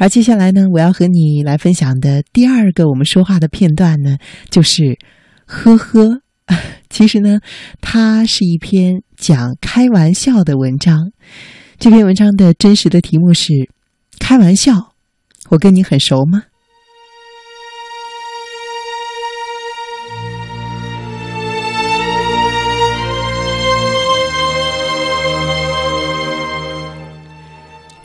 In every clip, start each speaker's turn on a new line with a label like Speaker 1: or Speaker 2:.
Speaker 1: 而接下来呢，我要和你来分享的第二个我们说话的片段呢，就是“呵呵”。其实呢，它是一篇讲开玩笑的文章。这篇文章的真实的题目是“开玩笑”，我跟你很熟吗？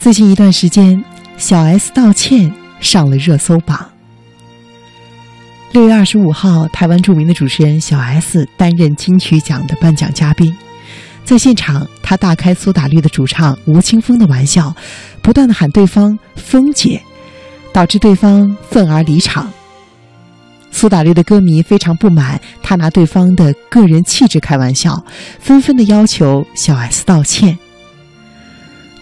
Speaker 1: 最近一段时间，小 S 道歉上了热搜榜。六月二十五号，台湾著名的主持人小 S 担任金曲奖的颁奖嘉宾，在现场，他大开苏打绿的主唱吴青峰的玩笑，不断的喊对方“峰姐”，导致对方愤而离场。苏打绿的歌迷非常不满他拿对方的个人气质开玩笑，纷纷的要求小 S 道歉。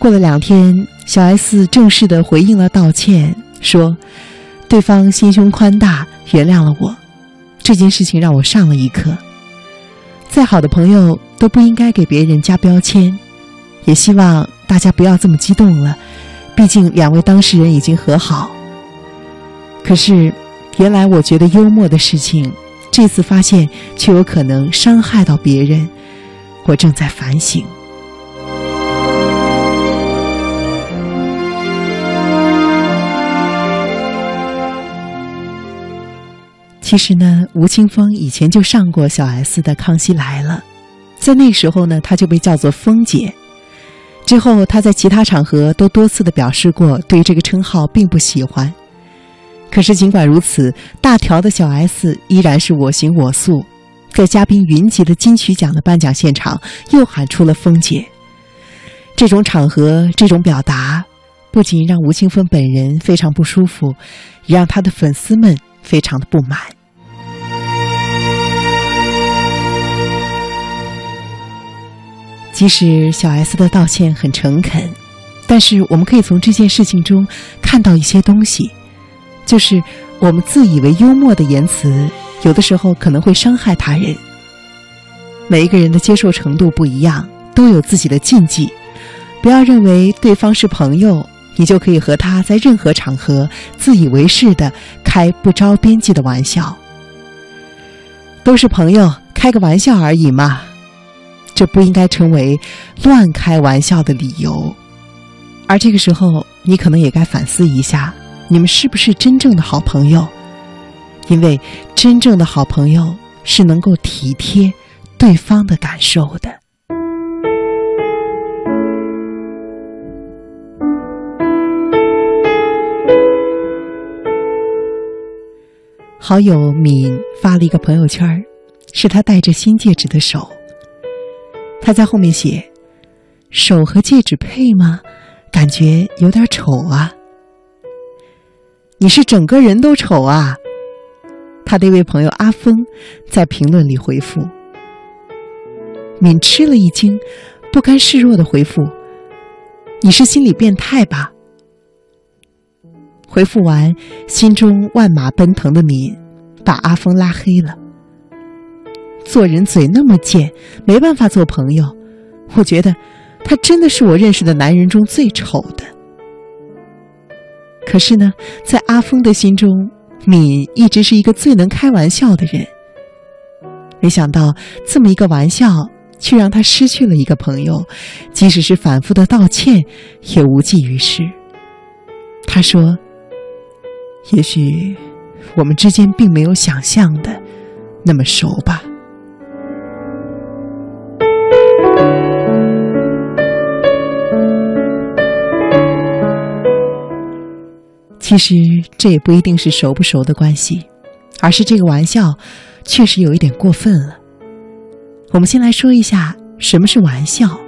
Speaker 1: 过了两天，小 S 正式的回应了道歉，说：“对方心胸宽大，原谅了我。这件事情让我上了一课。再好的朋友都不应该给别人加标签，也希望大家不要这么激动了。毕竟两位当事人已经和好。可是，原来我觉得幽默的事情，这次发现却有可能伤害到别人。我正在反省。”其实呢，吴青峰以前就上过小 S 的《康熙来了》，在那时候呢，他就被叫做“峰姐”。之后，他在其他场合都多次的表示过对这个称号并不喜欢。可是，尽管如此，大条的小 S 依然是我行我素，在嘉宾云集的金曲奖的颁奖现场，又喊出了“峰姐”。这种场合，这种表达，不仅让吴青峰本人非常不舒服，也让他的粉丝们非常的不满。即使小 S 的道歉很诚恳，但是我们可以从这件事情中看到一些东西，就是我们自以为幽默的言辞，有的时候可能会伤害他人。每一个人的接受程度不一样，都有自己的禁忌。不要认为对方是朋友，你就可以和他在任何场合自以为是的开不着边际的玩笑。都是朋友，开个玩笑而已嘛。这不应该成为乱开玩笑的理由，而这个时候，你可能也该反思一下，你们是不是真正的好朋友？因为真正的好朋友是能够体贴对方的感受的。好友敏发了一个朋友圈，是他戴着新戒指的手。他在后面写：“手和戒指配吗？感觉有点丑啊。”你是整个人都丑啊！他的一位朋友阿峰在评论里回复。敏吃了一惊，不甘示弱的回复：“你是心理变态吧？”回复完，心中万马奔腾的敏把阿峰拉黑了。做人嘴那么贱，没办法做朋友。我觉得，他真的是我认识的男人中最丑的。可是呢，在阿峰的心中，敏一直是一个最能开玩笑的人。没想到，这么一个玩笑，却让他失去了一个朋友，即使是反复的道歉，也无济于事。他说：“也许，我们之间并没有想象的那么熟吧。”其实这也不一定是熟不熟的关系，而是这个玩笑确实有一点过分了。我们先来说一下什么是玩笑。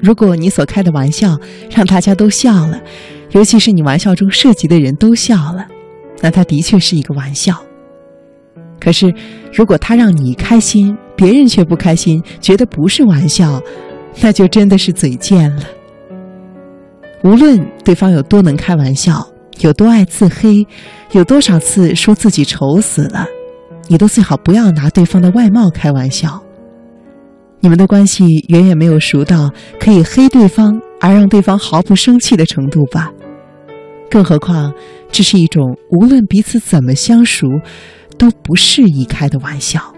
Speaker 1: 如果你所开的玩笑让大家都笑了，尤其是你玩笑中涉及的人都笑了，那它的确是一个玩笑。可是，如果他让你开心，别人却不开心，觉得不是玩笑，那就真的是嘴贱了。无论对方有多能开玩笑。有多爱自黑，有多少次说自己丑死了，你都最好不要拿对方的外貌开玩笑。你们的关系远远没有熟到可以黑对方而让对方毫不生气的程度吧？更何况这是一种无论彼此怎么相熟，都不适宜开的玩笑。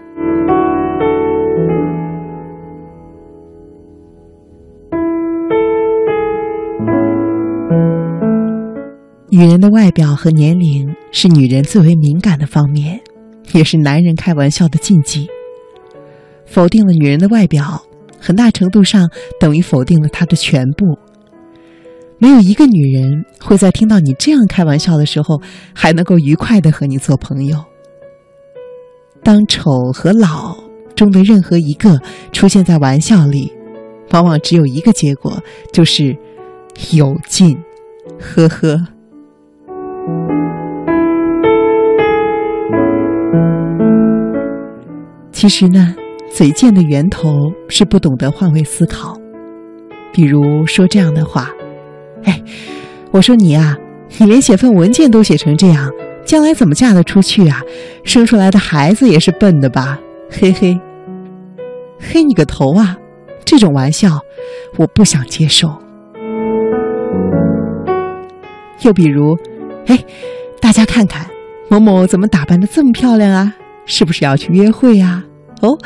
Speaker 1: 女人的外表和年龄是女人最为敏感的方面，也是男人开玩笑的禁忌。否定了女人的外表，很大程度上等于否定了她的全部。没有一个女人会在听到你这样开玩笑的时候，还能够愉快的和你做朋友。当丑和老中的任何一个出现在玩笑里，往往只有一个结果，就是有劲。呵呵。其实呢，嘴贱的源头是不懂得换位思考。比如说这样的话：“哎，我说你啊，你连写份文件都写成这样，将来怎么嫁得出去啊？生出来的孩子也是笨的吧？嘿嘿，嘿你个头啊！这种玩笑，我不想接受。”又比如。哎，大家看看，某某怎么打扮的这么漂亮啊？是不是要去约会呀？哦，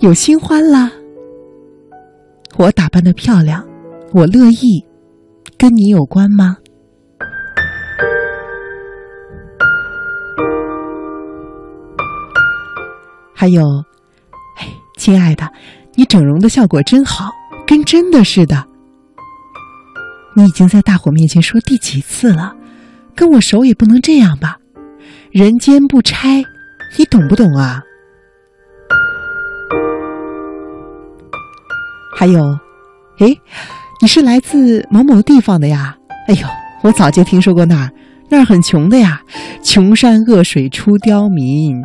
Speaker 1: 有新欢啦！我打扮的漂亮，我乐意，跟你有关吗？还有，哎，亲爱的，你整容的效果真好，跟真的似的。你已经在大伙面前说第几次了？跟我熟也不能这样吧，人间不拆，你懂不懂啊？还有，哎，你是来自某某地方的呀？哎呦，我早就听说过那儿，那儿很穷的呀，穷山恶水出刁民。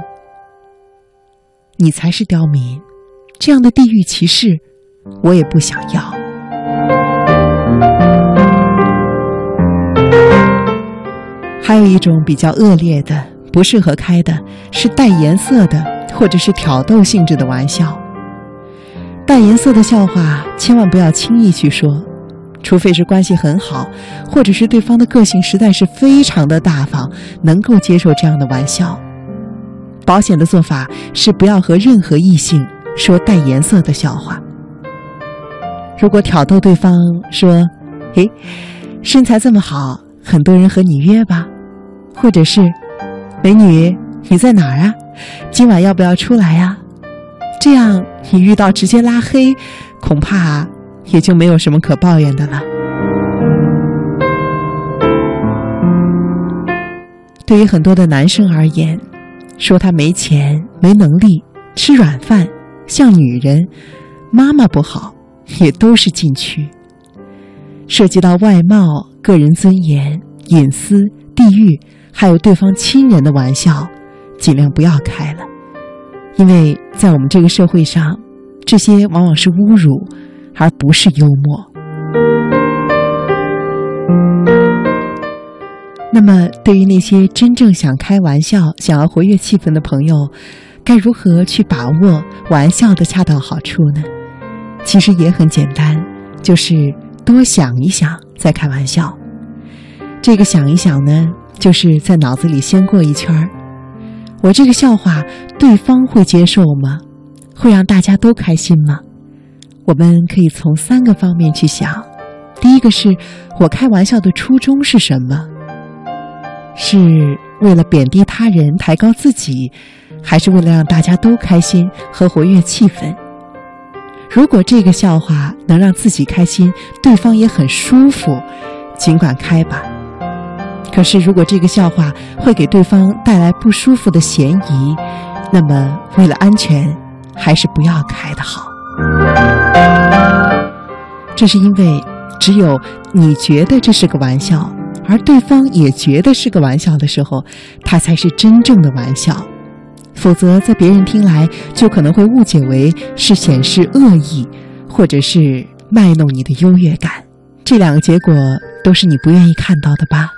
Speaker 1: 你才是刁民，这样的地域歧视，我也不想要。还有一种比较恶劣的、不适合开的，是带颜色的，或者是挑逗性质的玩笑。带颜色的笑话千万不要轻易去说，除非是关系很好，或者是对方的个性实在是非常的大方，能够接受这样的玩笑。保险的做法是不要和任何异性说带颜色的笑话。如果挑逗对方说：“诶，身材这么好，很多人和你约吧。”或者是，美女，你在哪儿啊？今晚要不要出来呀？这样你遇到直接拉黑，恐怕也就没有什么可抱怨的了。对于很多的男生而言，说他没钱、没能力、吃软饭、像女人、妈妈不好，也都是禁区。涉及到外貌、个人尊严、隐私、地域。还有对方亲人的玩笑，尽量不要开了，因为在我们这个社会上，这些往往是侮辱，而不是幽默。那么，对于那些真正想开玩笑、想要活跃气氛的朋友，该如何去把握玩笑的恰到好处呢？其实也很简单，就是多想一想再开玩笑。这个想一想呢？就是在脑子里先过一圈儿，我这个笑话对方会接受吗？会让大家都开心吗？我们可以从三个方面去想。第一个是我开玩笑的初衷是什么？是为了贬低他人、抬高自己，还是为了让大家都开心和活跃气氛？如果这个笑话能让自己开心，对方也很舒服，尽管开吧。可是，如果这个笑话会给对方带来不舒服的嫌疑，那么为了安全，还是不要开的好。这是因为，只有你觉得这是个玩笑，而对方也觉得是个玩笑的时候，它才是真正的玩笑。否则，在别人听来，就可能会误解为是显示恶意，或者是卖弄你的优越感。这两个结果都是你不愿意看到的吧？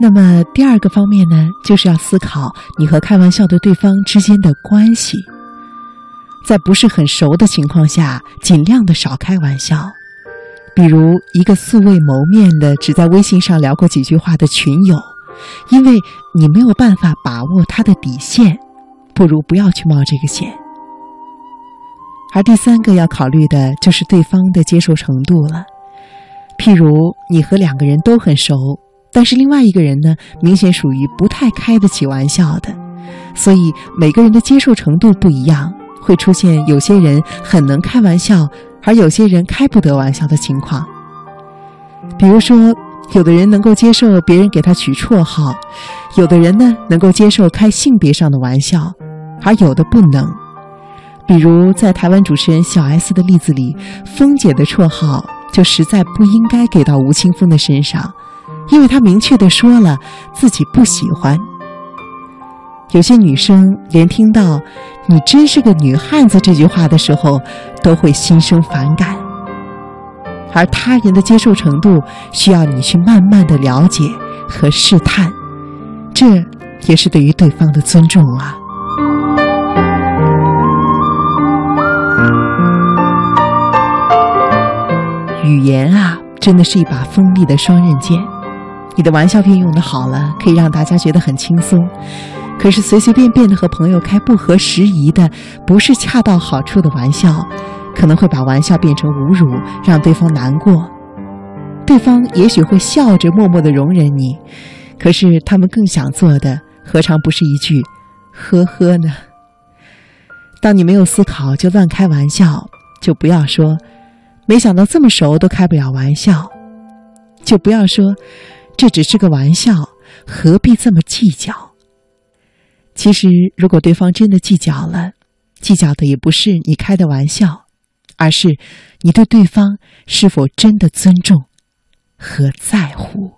Speaker 1: 那么第二个方面呢，就是要思考你和开玩笑的对方之间的关系。在不是很熟的情况下，尽量的少开玩笑。比如一个素未谋面的，只在微信上聊过几句话的群友，因为你没有办法把握他的底线，不如不要去冒这个险。而第三个要考虑的就是对方的接受程度了。譬如你和两个人都很熟，但是另外一个人呢，明显属于不太开得起玩笑的，所以每个人的接受程度不一样。会出现有些人很能开玩笑，而有些人开不得玩笑的情况。比如说，有的人能够接受别人给他取绰号，有的人呢能够接受开性别上的玩笑，而有的不能。比如在台湾主持人小 S 的例子里，峰姐的绰号就实在不应该给到吴青峰的身上，因为他明确的说了自己不喜欢。有些女生连听到“你真是个女汉子”这句话的时候，都会心生反感。而他人的接受程度，需要你去慢慢的了解和试探，这也是对于对方的尊重啊。语言啊，真的是一把锋利的双刃剑。你的玩笑运用的好了，可以让大家觉得很轻松。可是随随便便的和朋友开不合时宜的、不是恰到好处的玩笑，可能会把玩笑变成侮辱，让对方难过。对方也许会笑着默默的容忍你，可是他们更想做的，何尝不是一句“呵呵”呢？当你没有思考就乱开玩笑，就不要说“没想到这么熟都开不了玩笑”，就不要说“这只是个玩笑，何必这么计较”。其实，如果对方真的计较了，计较的也不是你开的玩笑，而是你对对方是否真的尊重和在乎。